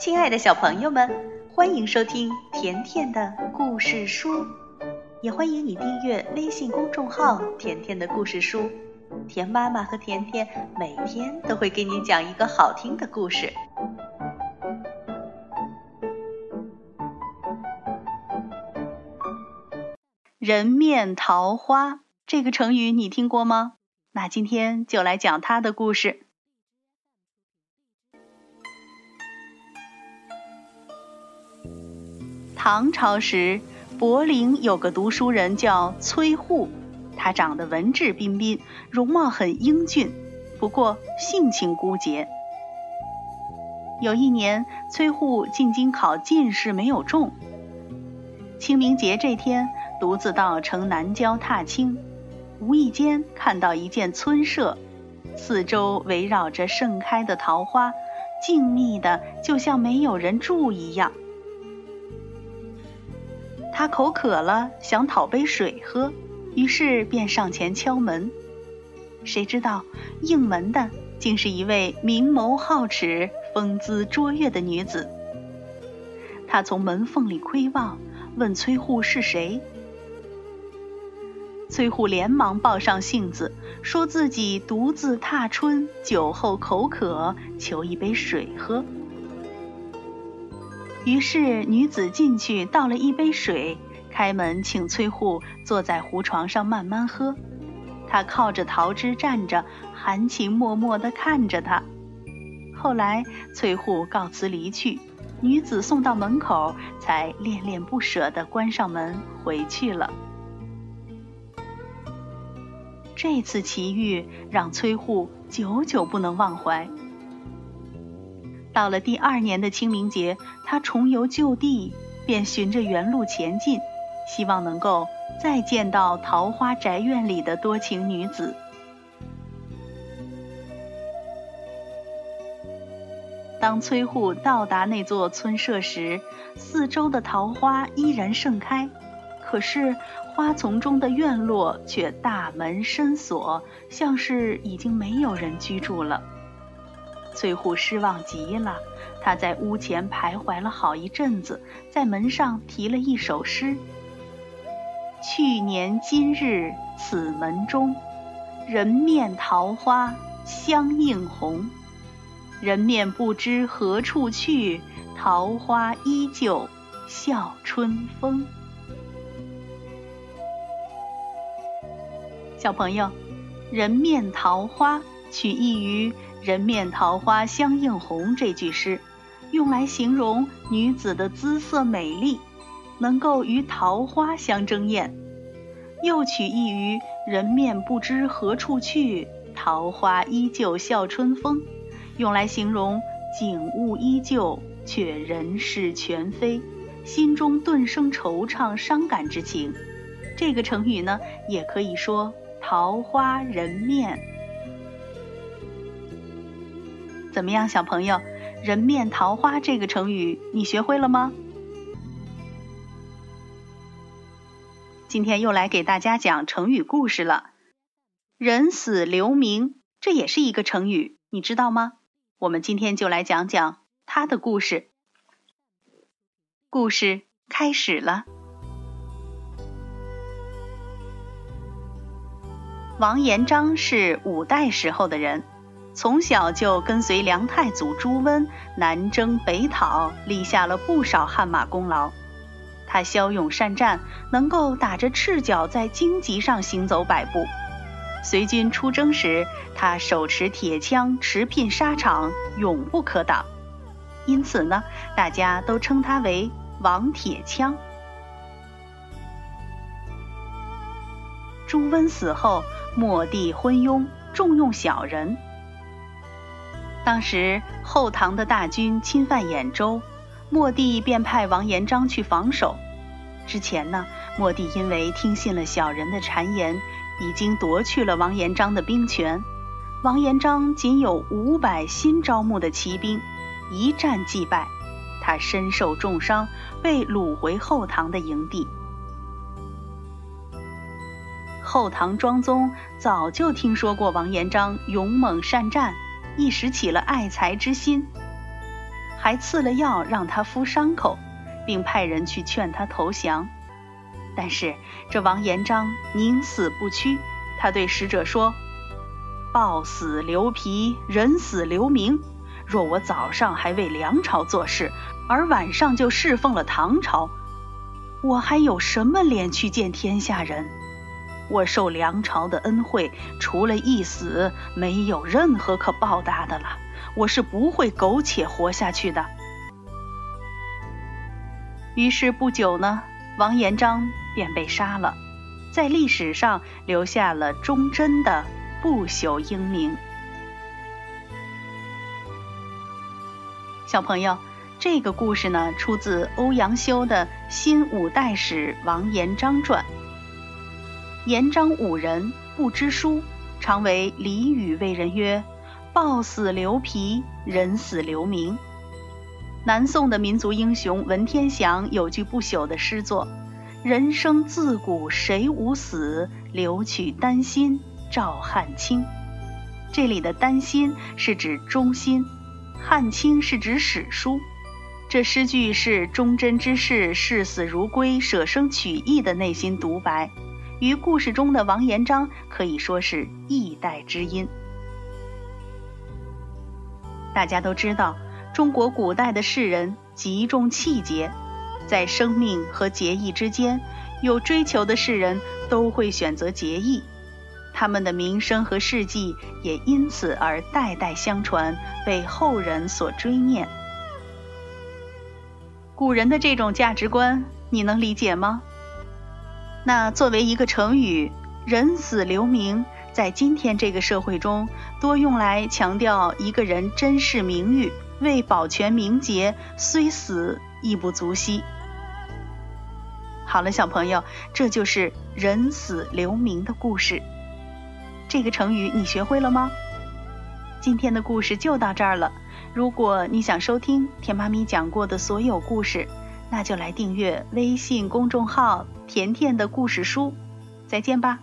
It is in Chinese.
亲爱的小朋友们，欢迎收听甜甜的故事书，也欢迎你订阅微信公众号“甜甜的故事书”。甜妈妈和甜甜每天都会给你讲一个好听的故事。人面桃花这个成语你听过吗？那今天就来讲它的故事。唐朝时，柏林有个读书人叫崔护，他长得文质彬彬，容貌很英俊，不过性情孤洁。有一年，崔护进京考进士，没有中。清明节这天，独自到城南郊踏青，无意间看到一间村舍，四周围绕着盛开的桃花，静谧的就像没有人住一样。他口渴了，想讨杯水喝，于是便上前敲门。谁知道应门的竟是一位明眸皓齿、风姿卓越的女子。他从门缝里窥望，问崔护是谁。崔护连忙报上性子，说自己独自踏春，酒后口渴，求一杯水喝。于是女子进去倒了一杯水，开门请崔护坐在胡床上慢慢喝。他靠着桃枝站着，含情脉脉地看着他。后来崔护告辞离去，女子送到门口，才恋恋不舍地关上门回去了。这次奇遇让崔护久久不能忘怀。到了第二年的清明节，他重游旧地，便循着原路前进，希望能够再见到桃花宅院里的多情女子。当崔护到达那座村舍时，四周的桃花依然盛开，可是花丛中的院落却大门深锁，像是已经没有人居住了。崔护失望极了，他在屋前徘徊了好一阵子，在门上题了一首诗：“去年今日此门中，人面桃花相映红。人面不知何处去，桃花依旧笑春风。”小朋友，“人面桃花”取意于。人面桃花相映红这句诗，用来形容女子的姿色美丽，能够与桃花相争艳；又取意于人面不知何处去，桃花依旧笑春风，用来形容景物依旧却人事全非，心中顿生惆怅伤感之情。这个成语呢，也可以说桃花人面。怎么样，小朋友？“人面桃花”这个成语你学会了吗？今天又来给大家讲成语故事了。“人死留名”这也是一个成语，你知道吗？我们今天就来讲讲它的故事。故事开始了。王延章是五代时候的人。从小就跟随梁太祖朱温南征北讨，立下了不少汗马功劳。他骁勇善战，能够打着赤脚在荆棘上行走百步。随军出征时，他手持铁枪，驰聘沙场，永不可挡。因此呢，大家都称他为王铁枪。朱温死后，末帝昏庸，重用小人。当时后唐的大军侵犯兖州，末帝便派王延璋去防守。之前呢，末帝因为听信了小人的谗言，已经夺去了王延璋的兵权。王延璋仅有五百新招募的骑兵，一战即败，他身受重伤，被掳回后唐的营地。后唐庄宗早就听说过王延璋勇猛善战。一时起了爱才之心，还赐了药让他敷伤口，并派人去劝他投降。但是这王延璋宁死不屈，他对使者说：“豹死留皮，人死留名。若我早上还为梁朝做事，而晚上就侍奉了唐朝，我还有什么脸去见天下人？我受梁朝的恩惠，除了一死，没有任何可报答的了。我是不会苟且活下去的。”于是不久呢。王延璋便被杀了，在历史上留下了忠贞的不朽英名。小朋友，这个故事呢，出自欧阳修的《新五代史王延璋传》。延璋五人，不知书，常为俚语为人曰：“豹死留皮，人死留名。”南宋的民族英雄文天祥有句不朽的诗作：“人生自古谁无死，留取丹心照汗青。”这里的丹心是指忠心，汗青是指史书。这诗句是忠贞之士视死如归、舍生取义的内心独白，与故事中的王延璋可以说是一代知音。大家都知道。中国古代的士人极重气节，在生命和节义之间，有追求的士人都会选择节义，他们的名声和事迹也因此而代代相传，被后人所追念。古人的这种价值观，你能理解吗？那作为一个成语，“人死留名”在今天这个社会中，多用来强调一个人珍视名誉。为保全名节，虽死亦不足惜。好了，小朋友，这就是“人死留名”的故事。这个成语你学会了吗？今天的故事就到这儿了。如果你想收听甜妈咪讲过的所有故事，那就来订阅微信公众号“甜甜的故事书”。再见吧。